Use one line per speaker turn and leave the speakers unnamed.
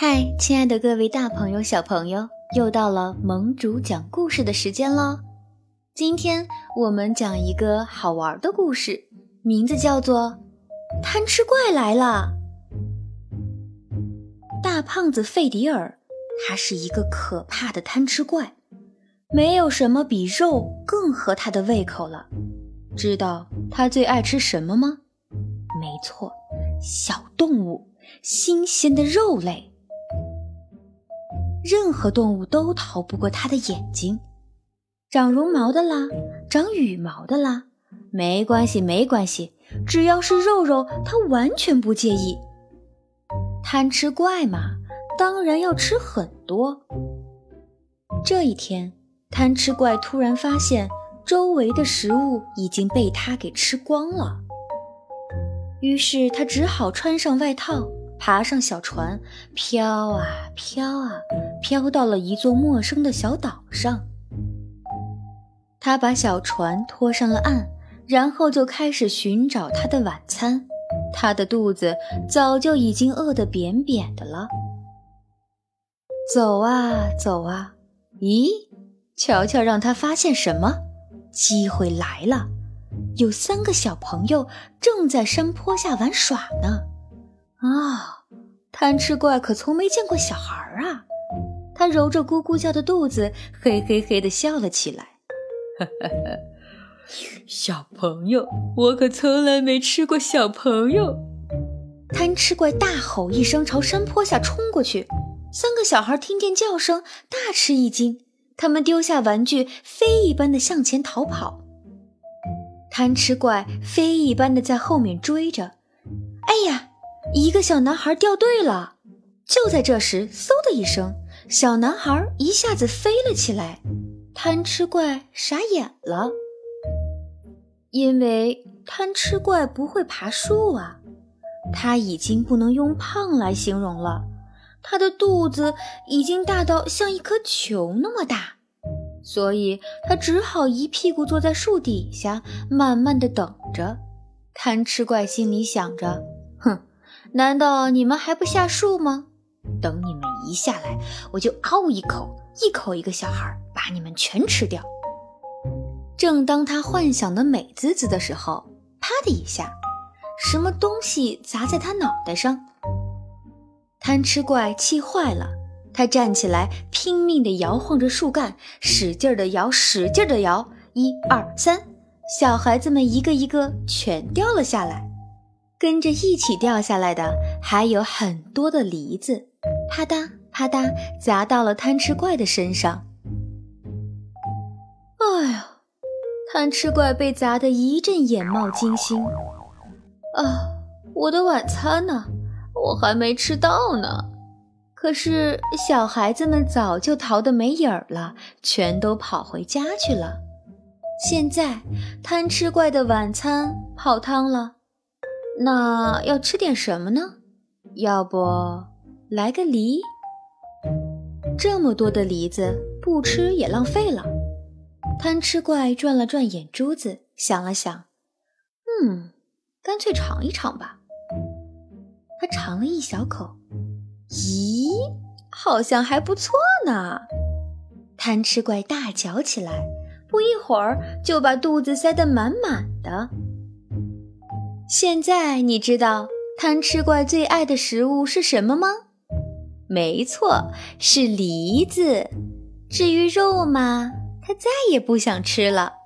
嗨，亲爱的各位大朋友、小朋友，又到了盟主讲故事的时间喽！今天我们讲一个好玩的故事，名字叫做《贪吃怪来了》。大胖子费迪尔，他是一个可怕的贪吃怪，没有什么比肉更合他的胃口了。知道他最爱吃什么吗？没错，小动物，新鲜的肉类。任何动物都逃不过它的眼睛，长绒毛的啦，长羽毛的啦，没关系，没关系，只要是肉肉，它完全不介意。贪吃怪嘛，当然要吃很多。这一天，贪吃怪突然发现周围的食物已经被它给吃光了，于是他只好穿上外套。爬上小船，飘啊飘啊，飘到了一座陌生的小岛上。他把小船拖上了岸，然后就开始寻找他的晚餐。他的肚子早就已经饿得扁扁的了。走啊走啊，咦，瞧瞧，让他发现什么？机会来了！有三个小朋友正在山坡下玩耍呢。啊，贪吃怪可从没见过小孩啊！他揉着咕咕叫的肚子，嘿嘿嘿的笑了起来。
哈哈哈，小朋友，我可从来没吃过小朋友！
贪吃怪大吼一声，朝山坡下冲过去。三个小孩听见叫声，大吃一惊，他们丢下玩具，飞一般的向前逃跑。贪吃怪飞一般的在后面追着。哎呀！一个小男孩掉队了，就在这时，嗖的一声，小男孩一下子飞了起来。贪吃怪傻眼了，因为贪吃怪不会爬树啊，他已经不能用胖来形容了，他的肚子已经大到像一颗球那么大，所以他只好一屁股坐在树底下，慢慢的等着。贪吃怪心里想着，哼。难道你们还不下树吗？等你们一下来，我就嗷一口，一口一个小孩，把你们全吃掉。正当他幻想的美滋滋的时候，啪的一下，什么东西砸在他脑袋上。贪吃怪气坏了，他站起来，拼命地摇晃着树干，使劲地摇，使劲地摇，一二三，小孩子们一个一个全掉了下来。跟着一起掉下来的还有很多的梨子，啪嗒啪嗒砸到了贪吃怪的身上。哎呀，贪吃怪被砸得一阵眼冒金星。啊，我的晚餐呢？我还没吃到呢。可是小孩子们早就逃得没影儿了，全都跑回家去了。现在贪吃怪的晚餐泡汤了。那要吃点什么呢？要不来个梨？这么多的梨子，不吃也浪费了。贪吃怪转了转眼珠子，想了想，嗯，干脆尝一尝吧。他尝了一小口，咦，好像还不错呢。贪吃怪大嚼起来，不一会儿就把肚子塞得满满的。现在你知道贪吃怪最爱的食物是什么吗？没错，是梨子。至于肉嘛，他再也不想吃了。